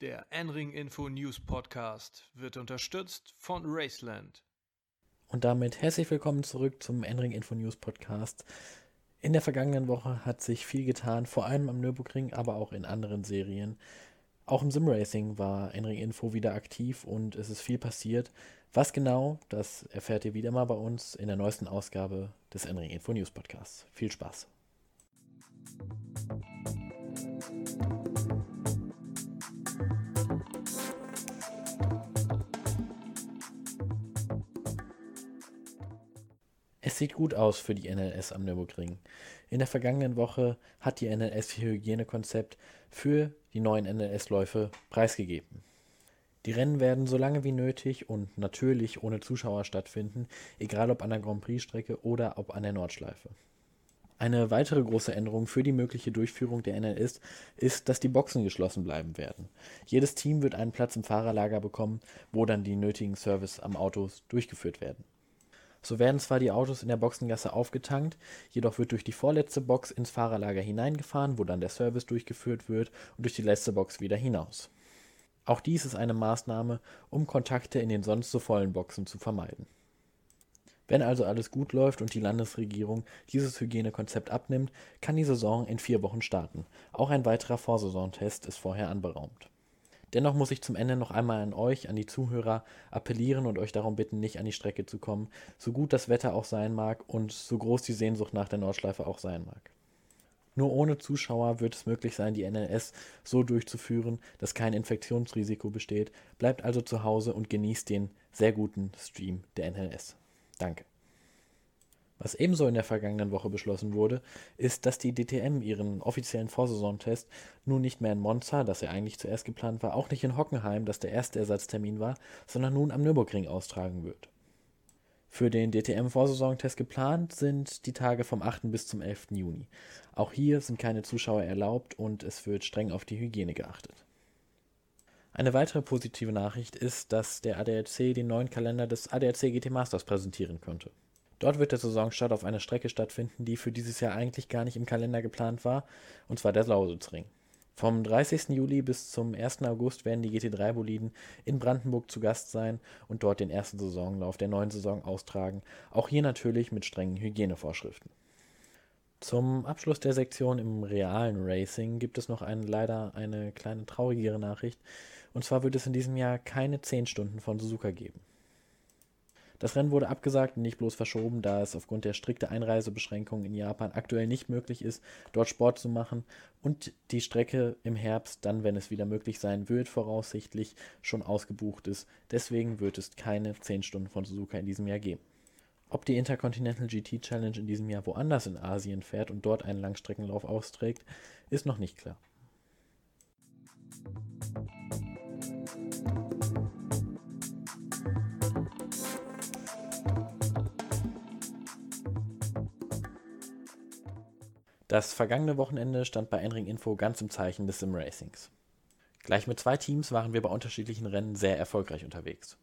Der N-Ring Info News Podcast wird unterstützt von Raceland. Und damit herzlich willkommen zurück zum N-Ring Info News Podcast. In der vergangenen Woche hat sich viel getan, vor allem am Nürburgring, aber auch in anderen Serien. Auch im Simracing war N-Ring Info wieder aktiv und es ist viel passiert. Was genau, das erfährt ihr wieder mal bei uns in der neuesten Ausgabe des N-Ring Info News Podcasts. Viel Spaß! Es sieht gut aus für die NLS am Nürburgring. In der vergangenen Woche hat die NLS ihr Hygienekonzept für die neuen NLS-Läufe preisgegeben. Die Rennen werden so lange wie nötig und natürlich ohne Zuschauer stattfinden, egal ob an der Grand Prix-Strecke oder ob an der Nordschleife. Eine weitere große Änderung für die mögliche Durchführung der NLS ist, dass die Boxen geschlossen bleiben werden. Jedes Team wird einen Platz im Fahrerlager bekommen, wo dann die nötigen Service am Autos durchgeführt werden. So werden zwar die Autos in der Boxengasse aufgetankt, jedoch wird durch die vorletzte Box ins Fahrerlager hineingefahren, wo dann der Service durchgeführt wird und durch die letzte Box wieder hinaus. Auch dies ist eine Maßnahme, um Kontakte in den sonst so vollen Boxen zu vermeiden. Wenn also alles gut läuft und die Landesregierung dieses Hygienekonzept abnimmt, kann die Saison in vier Wochen starten. Auch ein weiterer Vorsaisontest ist vorher anberaumt. Dennoch muss ich zum Ende noch einmal an euch, an die Zuhörer appellieren und euch darum bitten, nicht an die Strecke zu kommen, so gut das Wetter auch sein mag und so groß die Sehnsucht nach der Nordschleife auch sein mag. Nur ohne Zuschauer wird es möglich sein, die NLS so durchzuführen, dass kein Infektionsrisiko besteht. Bleibt also zu Hause und genießt den sehr guten Stream der NLS. Danke. Was ebenso in der vergangenen Woche beschlossen wurde, ist, dass die DTM ihren offiziellen Vorsaisontest nun nicht mehr in Monza, das ja eigentlich zuerst geplant war, auch nicht in Hockenheim, das der erste Ersatztermin war, sondern nun am Nürburgring austragen wird. Für den DTM-Vorsaisontest geplant sind die Tage vom 8. bis zum 11. Juni. Auch hier sind keine Zuschauer erlaubt und es wird streng auf die Hygiene geachtet. Eine weitere positive Nachricht ist, dass der ADAC den neuen Kalender des ADAC GT Masters präsentieren konnte. Dort wird der Saisonstart auf einer Strecke stattfinden, die für dieses Jahr eigentlich gar nicht im Kalender geplant war, und zwar der Lausitzring. Vom 30. Juli bis zum 1. August werden die GT3-Boliden in Brandenburg zu Gast sein und dort den ersten Saisonlauf der neuen Saison austragen, auch hier natürlich mit strengen Hygienevorschriften. Zum Abschluss der Sektion im realen Racing gibt es noch eine, leider eine kleine traurigere Nachricht, und zwar wird es in diesem Jahr keine 10 Stunden von Suzuka geben. Das Rennen wurde abgesagt und nicht bloß verschoben, da es aufgrund der strikten Einreisebeschränkungen in Japan aktuell nicht möglich ist, dort Sport zu machen und die Strecke im Herbst, dann wenn es wieder möglich sein wird, voraussichtlich schon ausgebucht ist. Deswegen wird es keine 10 Stunden von Suzuka in diesem Jahr geben. Ob die Intercontinental GT Challenge in diesem Jahr woanders in Asien fährt und dort einen Langstreckenlauf austrägt, ist noch nicht klar. Das vergangene Wochenende stand bei Enring Info ganz im Zeichen des Sim-Racings. Gleich mit zwei Teams waren wir bei unterschiedlichen Rennen sehr erfolgreich unterwegs.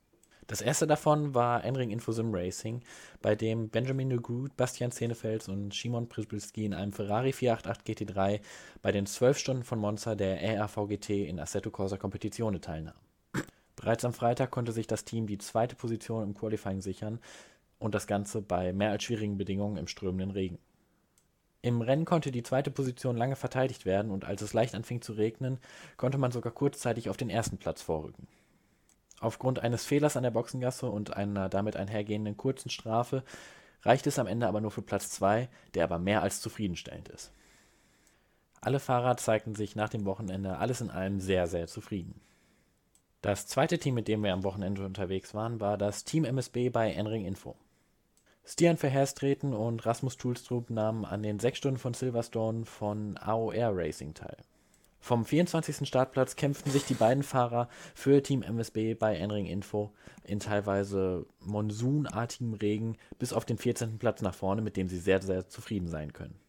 Das erste davon war Enring Info Sim Racing, bei dem Benjamin Nugut, Bastian Zenefels und Shimon Przybilski in einem Ferrari 488 GT3 bei den 12 Stunden von Monza der RAVGT in Assetto Corsa Competizione teilnahm. Bereits am Freitag konnte sich das Team die zweite Position im Qualifying sichern und das Ganze bei mehr als schwierigen Bedingungen im strömenden Regen. Im Rennen konnte die zweite Position lange verteidigt werden und als es leicht anfing zu regnen, konnte man sogar kurzzeitig auf den ersten Platz vorrücken. Aufgrund eines Fehlers an der Boxengasse und einer damit einhergehenden kurzen Strafe reichte es am Ende aber nur für Platz 2, der aber mehr als zufriedenstellend ist. Alle Fahrer zeigten sich nach dem Wochenende alles in allem sehr, sehr zufrieden. Das zweite Team, mit dem wir am Wochenende unterwegs waren, war das Team MSB bei Enring Info. Stian Verherstreten und Rasmus Tulstrup nahmen an den sechs Stunden von Silverstone von AOR Racing teil. Vom 24. Startplatz kämpften sich die beiden Fahrer für Team MSB bei Enring Info in teilweise monsunartigem Regen bis auf den 14. Platz nach vorne, mit dem sie sehr, sehr zufrieden sein können.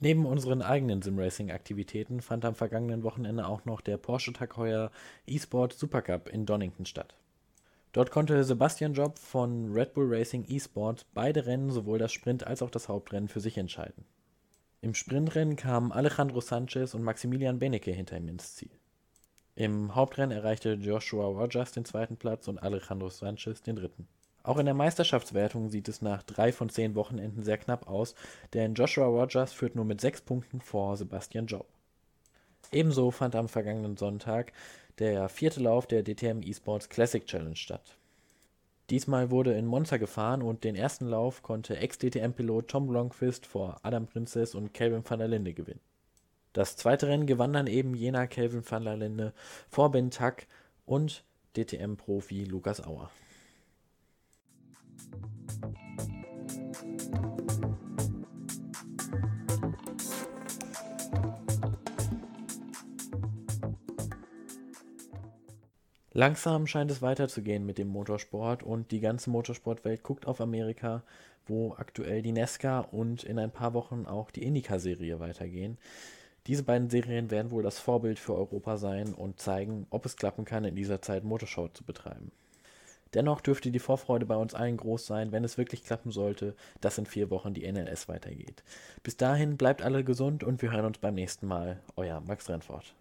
Neben unseren eigenen Simracing-Aktivitäten fand am vergangenen Wochenende auch noch der Porsche Tag Heuer eSport Supercup in Donington statt. Dort konnte Sebastian Job von Red Bull Racing eSport beide Rennen, sowohl das Sprint als auch das Hauptrennen, für sich entscheiden. Im Sprintrennen kamen Alejandro Sanchez und Maximilian Benecke hinter ihm ins Ziel. Im Hauptrennen erreichte Joshua Rogers den zweiten Platz und Alejandro Sanchez den dritten. Auch in der Meisterschaftswertung sieht es nach drei von zehn Wochenenden sehr knapp aus, denn Joshua Rogers führt nur mit sechs Punkten vor Sebastian Job. Ebenso fand am vergangenen Sonntag der vierte Lauf der DTM Esports Classic Challenge statt. Diesmal wurde in Monza gefahren und den ersten Lauf konnte Ex-DTM-Pilot Tom Blomqvist vor Adam Princes und Kelvin van der Linde gewinnen. Das zweite Rennen gewann dann eben jener Kelvin van der Linde vor Ben Tuck und DTM-Profi Lukas Auer. Langsam scheint es weiterzugehen mit dem Motorsport und die ganze Motorsportwelt guckt auf Amerika, wo aktuell die Nesca und in ein paar Wochen auch die Indica-Serie weitergehen. Diese beiden Serien werden wohl das Vorbild für Europa sein und zeigen, ob es klappen kann, in dieser Zeit Motorshow zu betreiben. Dennoch dürfte die Vorfreude bei uns allen groß sein, wenn es wirklich klappen sollte, dass in vier Wochen die NLS weitergeht. Bis dahin bleibt alle gesund und wir hören uns beim nächsten Mal. Euer Max Rennfort.